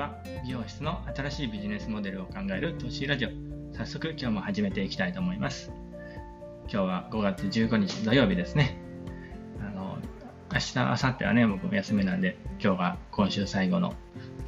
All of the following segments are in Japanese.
は美容室の新しいビジネスモデルを考える投資ラジオ。早速今日も始めていきたいと思います。今日は5月15日土曜日ですね。あの明日明後日はね僕も休みなんで今日が今週最後の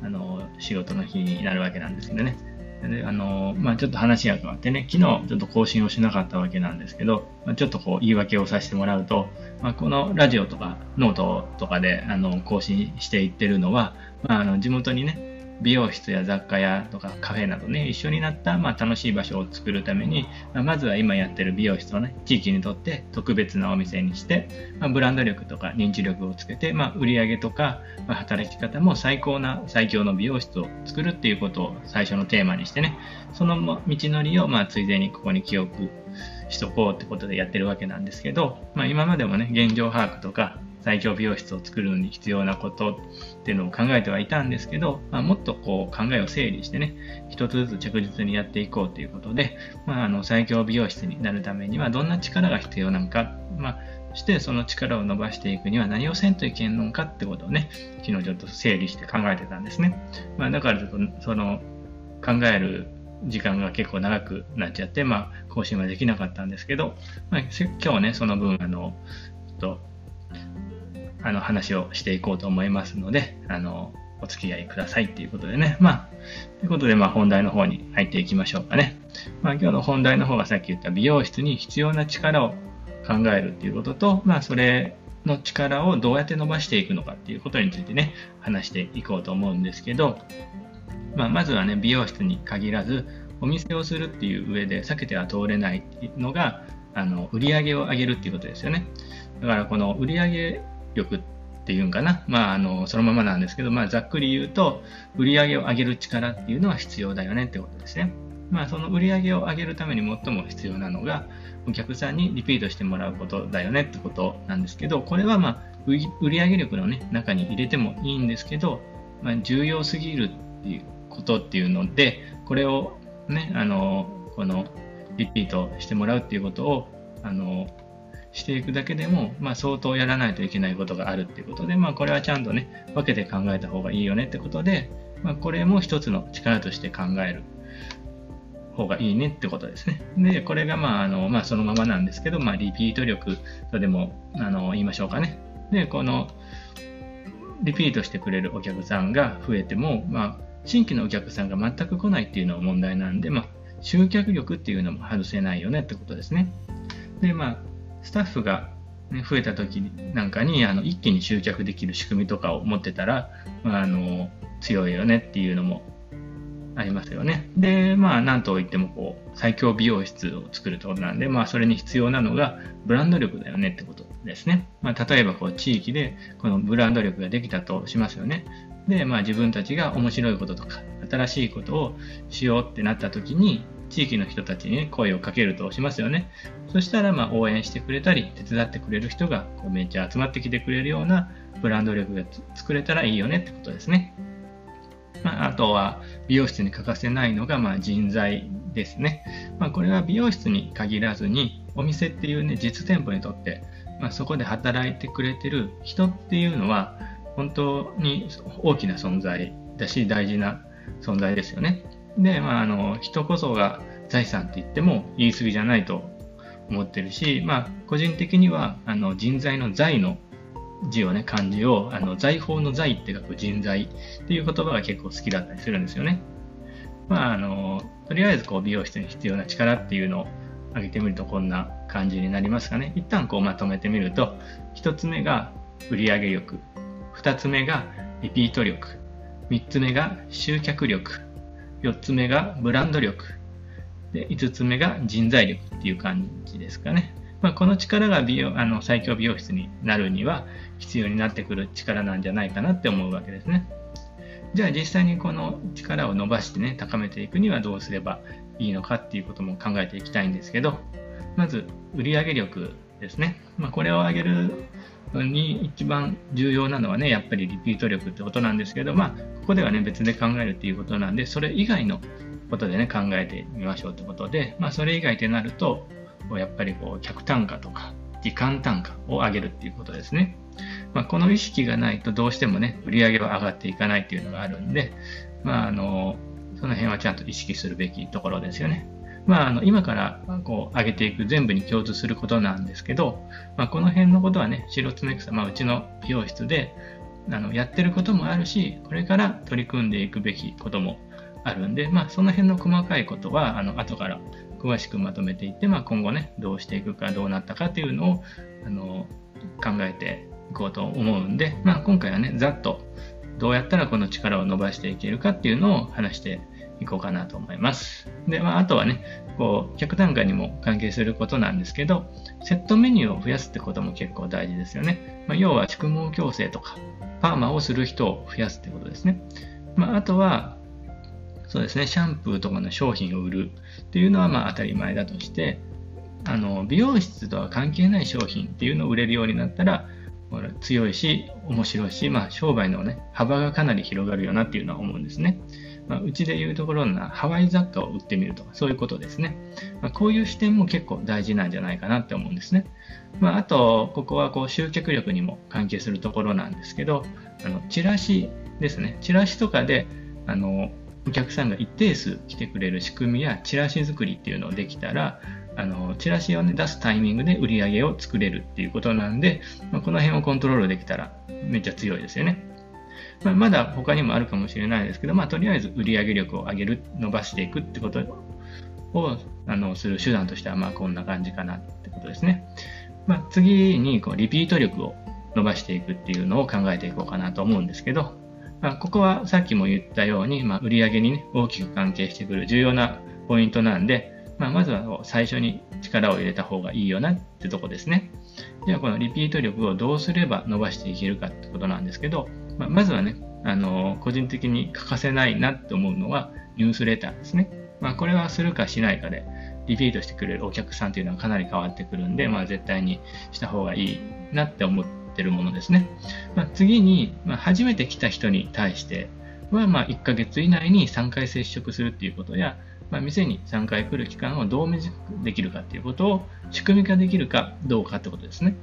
あの仕事の日になるわけなんですけどね。であのまあ、ちょっと話が変わってね、昨日ちょっと更新をしなかったわけなんですけど、まあ、ちょっとこう言い訳をさせてもらうと、まあ、このラジオとかノートとかであの更新していってるのは、まあ、あの地元にね、美容室や雑貨屋とかカフェなどね、一緒になった、まあ、楽しい場所を作るために、ま、まずは今やってる美容室をね、地域にとって特別なお店にして、ま、ブランド力とか認知力をつけて、まあ、売り上げとか、ま、働き方も最高な最強の美容室を作るっていうことを最初のテーマにしてね、その道のりを、まあ、ついでにここに記憶しとこうってことでやってるわけなんですけど、まあ、今までもね、現状把握とか、最強美容室を作るのに必要なことっていうのを考えてはいたんですけど、まあ、もっとこう考えを整理してね、一つずつ着実にやっていこうということで、まあ、あの最強美容室になるためにはどんな力が必要なのか、まあ、そしてその力を伸ばしていくには何をせんといけんのかってことをね、昨日ちょっと整理して考えてたんですね。まあ、だからちょっとその考える時間が結構長くなっちゃって、まあ、更新はできなかったんですけど、まあ、今日ね、その分、あの、ちょっとあの話をしていこうと思いますので、あの、お付き合いくださいっていうことでね。まあ、ということで、まあ、本題の方に入っていきましょうかね。まあ、今日の本題の方がさっき言った美容室に必要な力を考えるっていうことと、まあ、それの力をどうやって伸ばしていくのかっていうことについてね、話していこうと思うんですけど、まあ、まずはね、美容室に限らず、お店をするっていう上で避けては通れないのが、あの、売り上げを上げるっていうことですよね。だから、この売り上げ力っていうんかな、まあ、あのそのままなんですけど、まあ、ざっくり言うと、売り上げを上げる力っていうのは必要だよねってことですね。まあ、その売り上げを上げるために最も必要なのが、お客さんにリピートしてもらうことだよねってことなんですけど、これはまあ、売り上げ力の、ね、中に入れてもいいんですけど、まあ、重要すぎるっていうことっていうので、これをね、あの、このリピートしてもらうっていうことを、あの、していくだけでも、まあ、相当やらないといけないことがあるっていうことで、まあ、これはちゃんとね、分けて考えた方がいいよねってことで、まあ、これも一つの力として考える方がいいねってことですね。で、これがまあ、あの、まあ、そのままなんですけど、まあ、リピート力とでも、あの、言いましょうかね。で、この、リピートしてくれるお客さんが増えても、まあ、新規のお客さんが全く来ないっていうのが問題なんで、まあ、集客力っていうのも外せないよねってことですね。で、まあ、スタッフが、ね、増えた時なんかにあの一気に集客できる仕組みとかを持ってたら、あ、の強いよねっていうのもありますよね。で、まあ、なんといってもこう最強美容室を作るってことなんで、まあ、それに必要なのがブランド力だよねってことですね。まあ、例えばこう地域でこのブランド力ができたとしますよね。で、まあ、自分たちが面白いこととか新しいことをしようってなった時に地域の人たちに、声をかけるとしますよね。そしたら、ま、応援してくれたり、手伝ってくれる人がこうめっちゃ集まってきてくれるようなブランド力が作れたらいいよねってことですね。まあ、あとは、美容室に欠かせないのが、まあ、人材ですね。まあ、これは美容室に限らずに、お店っていうね、実店舗にとって、まあ、そこで働いてくれてる人っていうのは、本当に大きな存在だし、大事な存在ですよね。で、まあ、あの、人こそが財産って言っても言い過ぎじゃないと思ってるし、まあ、個人的には、あの、人材の財の字をね、漢字を、あの、財宝の財って書く人材っていう言葉が結構好きだったりするんですよね。まあ、あの、とりあえずこう美容室に必要な力っていうのを挙げてみるとこんな感じになりますかね。一旦こうまとめてみると、一つ目が売上力、二つ目がリピート力、三つ目が集客力、4つ目がブランド力。で、5つ目が人材力っていう感じですかね。まあ、この力が美容あの最強美容室になるには必要になってくる力なんじゃないかなって思うわけですね。じゃあ実際にこの力を伸ばしてね、高めていくにはどうすればいいのかっていうことも考えていきたいんですけど、まず売上力ですね。まあ、これを上げるに一番重要なのはね、やっぱりリピート力ってことなんですけど、まあ、ここではね、別で考えるっていうことなんで、それ以外のことでね、考えてみましょうってことで、まあ、それ以外ってなると、やっぱりこう、客単価とか、時間単価を上げるっていうことですね。まあ、この意識がないとどうしてもね、売り上げは上がっていかないっていうのがあるんで、まあ、あの、その辺はちゃんと意識するべきところですよね。まあ、あの今からこう上げていく全部に共通することなんですけど、まあ、この辺のことはね、白爪草、まあ、うちの美容室であのやってることもあるし、これから取り組んでいくべきこともあるんで、まあ、その辺の細かいことはあの後から詳しくまとめていって、まあ、今後ね、どうしていくか、どうなったかっていうのをあの考えていこうと思うんで、まあ、今回はね、ざっとどうやったらこの力を伸ばしていけるかっていうのを話していこうかなと思います。で、まあ、あとはね、こう、客単価にも関係することなんですけど、セットメニューを増やすってことも結構大事ですよね。まあ、要は、蓄毛矯正とか、パーマをする人を増やすってことですね。まあ、あとは、そうですね、シャンプーとかの商品を売るっていうのはまあ当たり前だとして、あの美容室とは関係ない商品っていうのを売れるようになったら、強いし、面白いし、まあ、商売の、ね、幅がかなり広がるよなっていうのは思うんですね。まあ、うちでいうところのハワイ雑貨を売ってみるとか、そういうことですね。まあ、こういう視点も結構大事なんじゃないかなって思うんですね。まあ、あと、ここはこう集客力にも関係するところなんですけど、あのチラシですね。チラシとかで、あのお客さんが一定数来てくれる仕組みやチラシ作りっていうのをできたら、あのチラシを、ね、出すタイミングで売り上げを作れるっていうことなんで、まあ、この辺をコントロールできたらめっちゃ強いですよね。まあ、まだ他にもあるかもしれないですけど、まあ、とりあえず売上力を上げる、伸ばしていくってことをあのする手段としては、まあ、こんな感じかなってことですね。まあ、次にこうリピート力を伸ばしていくっていうのを考えていこうかなと思うんですけど、まあ、ここはさっきも言ったように、まあ、売上に、ね、大きく関係してくる重要なポイントなんで、まあ、まずは最初に力を入れた方がいいよなってとこですね。ではこのリピート力をどうすれば伸ばしていけるかってことなんですけど、まあ、まずはね、あの個人的に欠かせないなって思うのはニュースレターですね。まあ、これはするかしないかでリピートしてくれるお客さんというのはかなり変わってくるんで、まあ、絶対にした方がいいなって思ってるものですね。まあ、次に、まあ、初めて来た人に対しては、まあ、1ヶ月以内に3回接触するっていうことや、まあ、店に3回来る期間をどう短くできるかっていうことを仕組み化できるかどうかってことですね。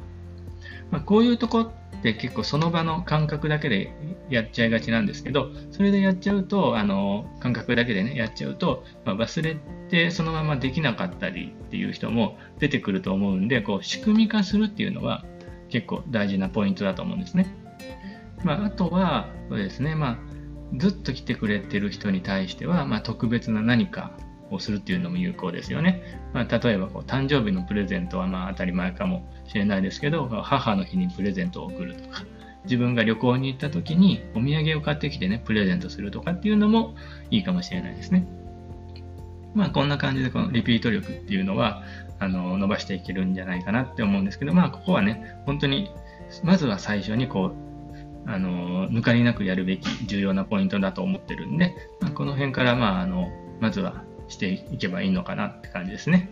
まあ、こういうとこって結構その場の感覚だけでやっちゃいがちなんですけど、それでやっちゃうと、あの、感覚だけでね、やっちゃうと、まあ、忘れてそのままできなかったりっていう人も出てくると思うんで、こう、仕組み化するっていうのは結構大事なポイントだと思うんですね。まあ、あとは、そうですね、まあ、ずっと来てくれてる人に対しては、まあ、特別な何かをするっていうのも有効ですよね。まあ、例えばこう誕生日のプレゼントはまあ当たり前かもしれないですけど、母の日にプレゼントを送るとか、自分が旅行に行った時にお土産を買ってきてね、プレゼントするとかっていうのもいいかもしれないですね。まあこんな感じでこのリピート力っていうのはあの伸ばしていけるんじゃないかなって思うんですけど、まあここはね、本当にまずは最初にこうあの抜かりなくやるべき重要なポイントだと思ってるんで、まあ、この辺からまああのまずはしていけばいいのかなって感じですね。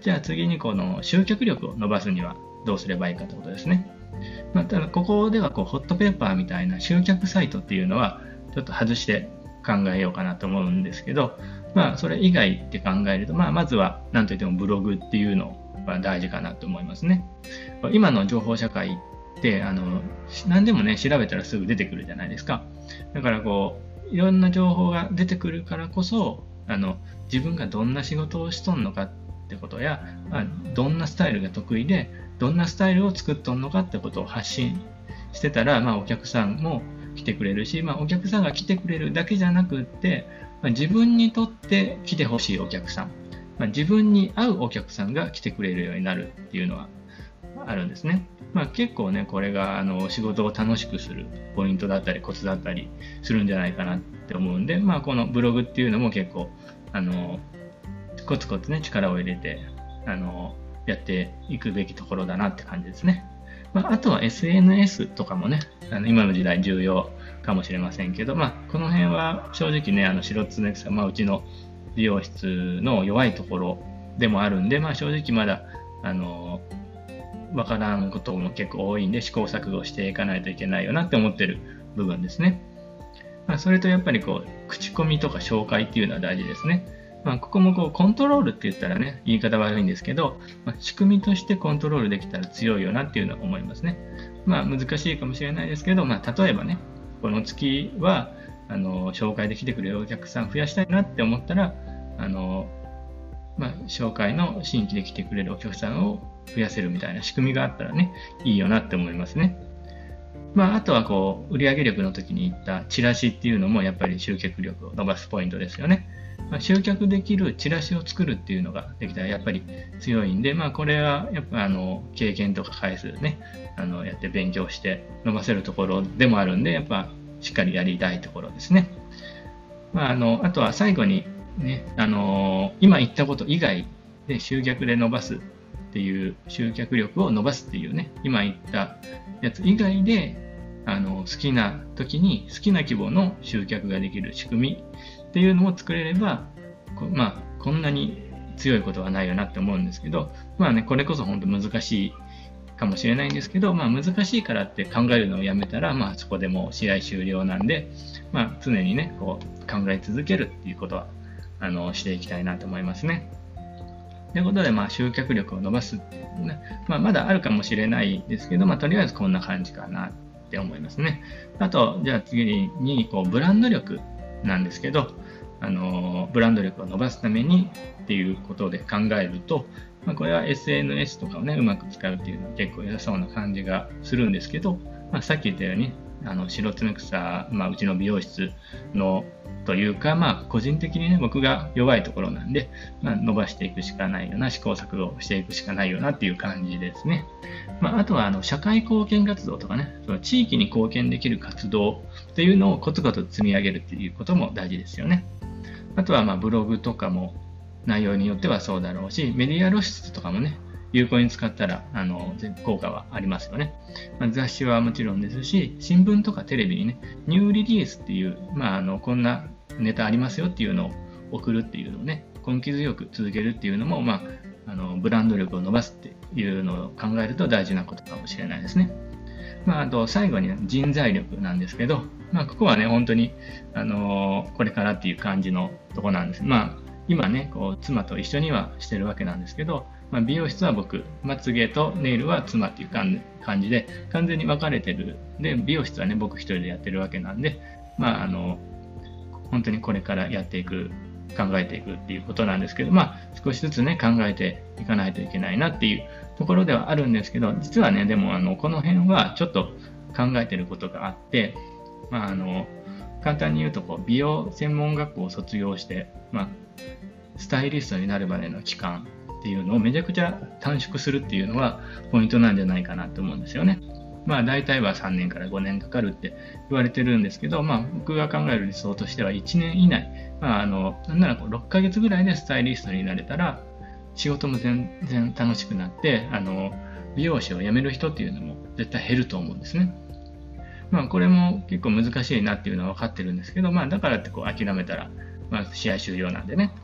じゃあ次にこの集客力を伸ばすにはどうすればいいかってことですね。まあ、ただここではこうホットペーパーみたいな集客サイトっていうのはちょっと外して考えようかなと思うんですけど、まあそれ以外って考えると、まあまずは何といってもブログっていうのは大事かなと思いますね。今の情報社会ってあの何でもね調べたらすぐ出てくるじゃないですか。だからこういろんな情報が出てくるからこそあの自分がどんな仕事をしとんのかってことや、まあ、どんなスタイルが得意でどんなスタイルを作っとんのかってことを発信してたら、まあ、お客さんも来てくれるし、まあ、お客さんが来てくれるだけじゃなくって、まあ、自分にとって来てほしいお客さん、まあ、自分に合うお客さんが来てくれるようになるっていうのはあるんですね。まあ、結構ね、これがあの仕事を楽しくするポイントだったりコツだったりするんじゃないかなって思うんで、まあ、このブログっていうのも結構あのコツコツね力を入れてあのやっていくべきところだなって感じですね。まあ、あとは SNS とかもね、あの今の時代重要かもしれませんけど、まあ、この辺は正直ね、あの白常草、まあ、うちの美容室の弱いところでもあるんで、まあ、正直まだ、あの、わからんことも結構多いんで、試行錯誤していかないといけないよなって思ってる部分ですね。まあ、それとやっぱりこう、口コミとか紹介っていうのは大事ですね。まあ、ここもこうコントロールって言ったらね、言い方悪いんですけど、まあ、仕組みとしてコントロールできたら強いよなっていうのは思いますね。まあ、難しいかもしれないですけど、まあ、例えばね、この月は、あの、紹介できてくれるお客さん増やしたいなって思ったら、あの、まあ、紹介の新規で来てくれるお客さんを増やせるみたいな仕組みがあったらね、いいよなって思いますね。まあ、あとはこう、売上力の時に言ったチラシっていうのもやっぱり集客力を伸ばすポイントですよね。まあ、集客できるチラシを作るっていうのができたらやっぱり強いんで、まあ、これはやっぱあの経験とか回数ね、あのやって勉強して伸ばせるところでもあるんで、やっぱしっかりやりたいところですね。まあ、あのあとは最後にね、あの今言ったこと以外で集客で伸ばすっていう集客力を伸ばすっていうね、今言ったやつ以外であの好きな時に好きな規模の集客ができる仕組みっていうのを作れれば、こまあ、こんなに強いことはないよなって思うんですけど、まあね、これこそ本当難しいかもしれないんですけど、まあ難しいからって考えるのをやめたら、まあそこでもう試合終了なんで、まあ常にね、こう考え続けるっていうことは、あの、していきたいなと思いますね。ということで、まあ集客力を伸ばすね、まあまだあるかもしれないですけど、まあとりあえずこんな感じかなって思いますね。あと、じゃあ次に、こう、ブランド力なんですけど、あのブランド力を伸ばすためにっていうことで考えると、まあ、これは SNS とかをね、うまく使うっていうのは結構良さそうな感じがするんですけど、まあ、さっき言ったように、あの白爪草、まあ、うちの美容室のというか、まあ、個人的にね、僕が弱いところなんで、まあ、伸ばしていくしかないよな、試行錯誤していくしかないよなっていう感じですね。まあ、あとは、あの、社会貢献活動とかね、その地域に貢献できる活動っていうのをコツコツ積み上げるっていうことも大事ですよね。あとはまあブログとかも内容によってはそうだろうし、メディア露出とかもね、有効に使ったら、あの、効果はありますよね。まあ、雑誌はもちろんですし、新聞とかテレビにね、ニューリリースっていう、まあ、あの、こんなネタありますよっていうのを送るっていうのをね、根気強く続けるっていうのも、まあ、あの、ブランド力を伸ばすっていうのを考えると大事なことかもしれないですね。まあ、あと、最後に、人材力なんですけど、まあ、ここはね、本当に、あの、これからっていう感じのとこなんです。まあ、今ね、こう、妻と一緒にはしてるわけなんですけど、まあ、美容室は僕、まつげとネイルは妻っていう感じで、完全に分かれてる。で、美容室はね、僕一人でやってるわけなんで、まあ、あの、本当にこれからやっていく、考えていくっていうことなんですけど、まあ、少しずつね、考えていかないといけないなっていうところではあるんですけど、実はね、でも、あの、この辺はちょっと考えてることがあって、まあ、あの、簡単に言うとこう、美容専門学校を卒業して、まあ、スタイリストになるまでの期間っていうのをめちゃくちゃ短縮するっていうのはポイントなんじゃないかなと思うんですよね。まあ大体は3年から5年かかるって言われてるんですけど、まあ僕が考える理想としては1年以内、まああの、なんならこう6ヶ月ぐらいでスタイリストになれたら仕事も全然楽しくなって、あの、美容師を辞める人っていうのも絶対減ると思うんですね。まあこれも結構難しいなっていうのは分かってるんですけど、まあだからってこう諦めたら、まあ試合終了なんでね、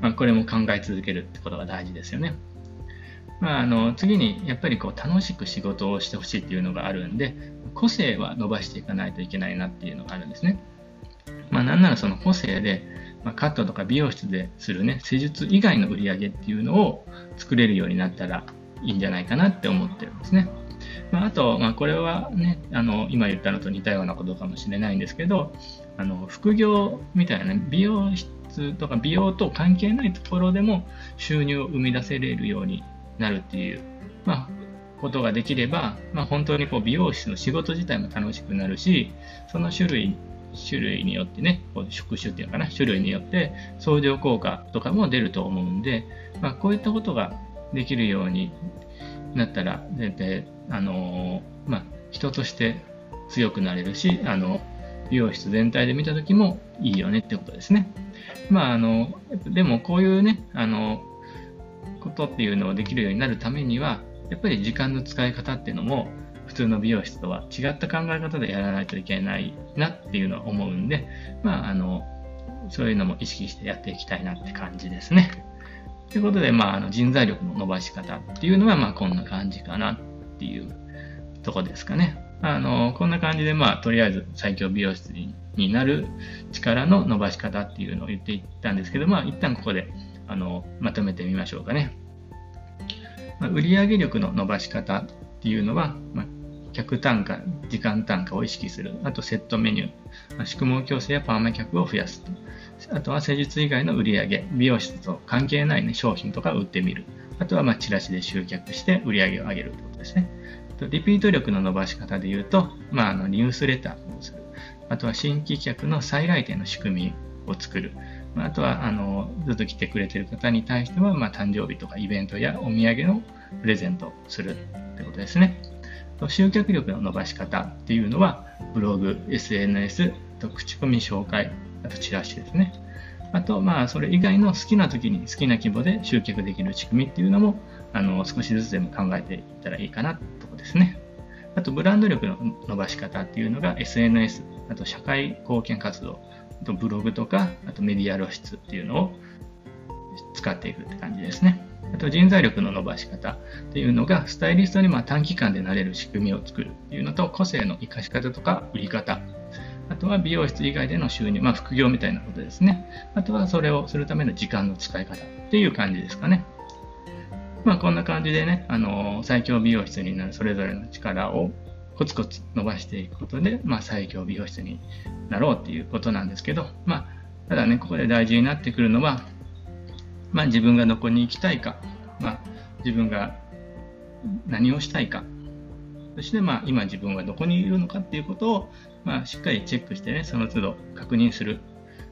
まあこれも考え続けるってことが大事ですよね。まああの次にやっぱりこう楽しく仕事をしてほしいっていうのがあるんで、個性は伸ばしていかないといけないなっていうのがあるんですね。まあなんならその個性で、ま、カットとか美容室でするね、施術以外の売り上げっていうのを作れるようになったらいいんじゃないかなって思ってるんですね。まあ、あと、まあ、これはね、あの、今言ったのと似たようなことかもしれないんですけど、あの、副業みたいな、美容室とか美容と関係ないところでも収入を生み出せれるようになるっていう、まあ、ことができれば、まあ、本当にこう美容室の仕事自体も楽しくなるし、その種類、種類によってね、こう職種っていうのかな、種類によって相乗効果とかも出ると思うんで、まあ、こういったことができるようになったら、全然、あのまあ、人として強くなれるし、あの、美容室全体で見たときもいいよねってことですね。まあ、あの、でもこういうね、あの、ことっていうのをできるようになるためには、やっぱり時間の使い方っていうのも、普通の美容室とは違った考え方でやらないといけないなっていうのは思うんで、まあ、あの、そういうのも意識してやっていきたいなって感じですね。ということで、まあ、あの人材力の伸ばし方っていうのは、まあ、こんな感じかなっていうとこですかね。あの、こんな感じで、まあ、とりあえず最強美容室になる力の伸ばし方っていうのを言っていったんですけど、まあ、一旦ここで、あの、まとめてみましょうかね。まあ、売上力の伸ばし方っていうのは、まあ、客単価、時間単価を意識する。あと、セットメニュー。まあ、宿毛矯正やパーマ客を増やす。あとは施術以外の売上、美容室と関係ない、ね、商品とか売ってみる。あとはまチラシで集客して売り上げを上げるということですね。リピート力の伸ばし方で言うと、まあ、あのニュースレターをする。あとは新規客の再来店の仕組みを作る。あとはあのずっと来てくれてる方に対しては、まあ、誕生日とかイベントやお土産のプレゼントするってことですね。集客力の伸ばし方っていうのは、ブログ、SNS、と口コミ紹介、あとチラシですね。あと、まあ、それ以外の好きな時に好きな規模で集客できる仕組みっていうのも、あの、少しずつでも考えていったらいいかなとこですね。あと、ブランド力の伸ばし方っていうのが SNS、あと社会貢献活動、とブログとか、あとメディア露出っていうのを使っていくって感じですね。あと人材力の伸ばし方っていうのが、スタイリストにま短期間でなれる仕組みを作るっていうのと、個性の活かし方とか売り方あとは美容室以外での収入、まあ副業みたいなことですね。あとはそれをするための時間の使い方っていう感じですかね。まあこんな感じでね、あの、最強美容室になるそれぞれの力をコツコツ伸ばしていくことで、まあ最強美容室になろうっていうことなんですけど、まあただね、ここで大事になってくるのは、まあ自分がどこに行きたいか、まあ自分が何をしたいか、そしてまあ今自分はどこにいるのかっていうことをまあ、しっかりチェックしてね、その都度確認する。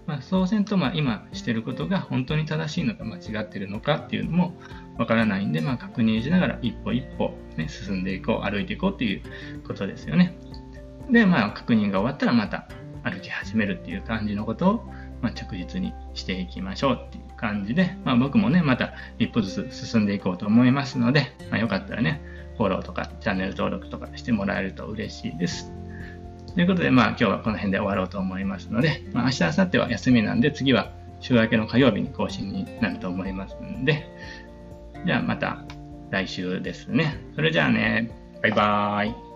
まあ、そうせんと、まあ、今してることが本当に正しいのか間違ってるのかっていうのもわからないんで、まあ、確認しながら一歩一歩、ね、進んでいこう、歩いていこうっていうことですよね。で、まあ、確認が終わったらまた歩き始めるっていう感じのことを、まあ、着実にしていきましょうっていう感じで、まあ、僕もね、また一歩ずつ進んでいこうと思いますので、まあ、よかったらね、フォローとかチャンネル登録とかしてもらえると嬉しいです。ということで、まあ今日はこの辺で終わろうと思いますので、まあ、明日、明後日は休みなんで、次は週明けの火曜日に更新になると思いますんで、じゃあまた来週ですね。それじゃあね、バイバーイ。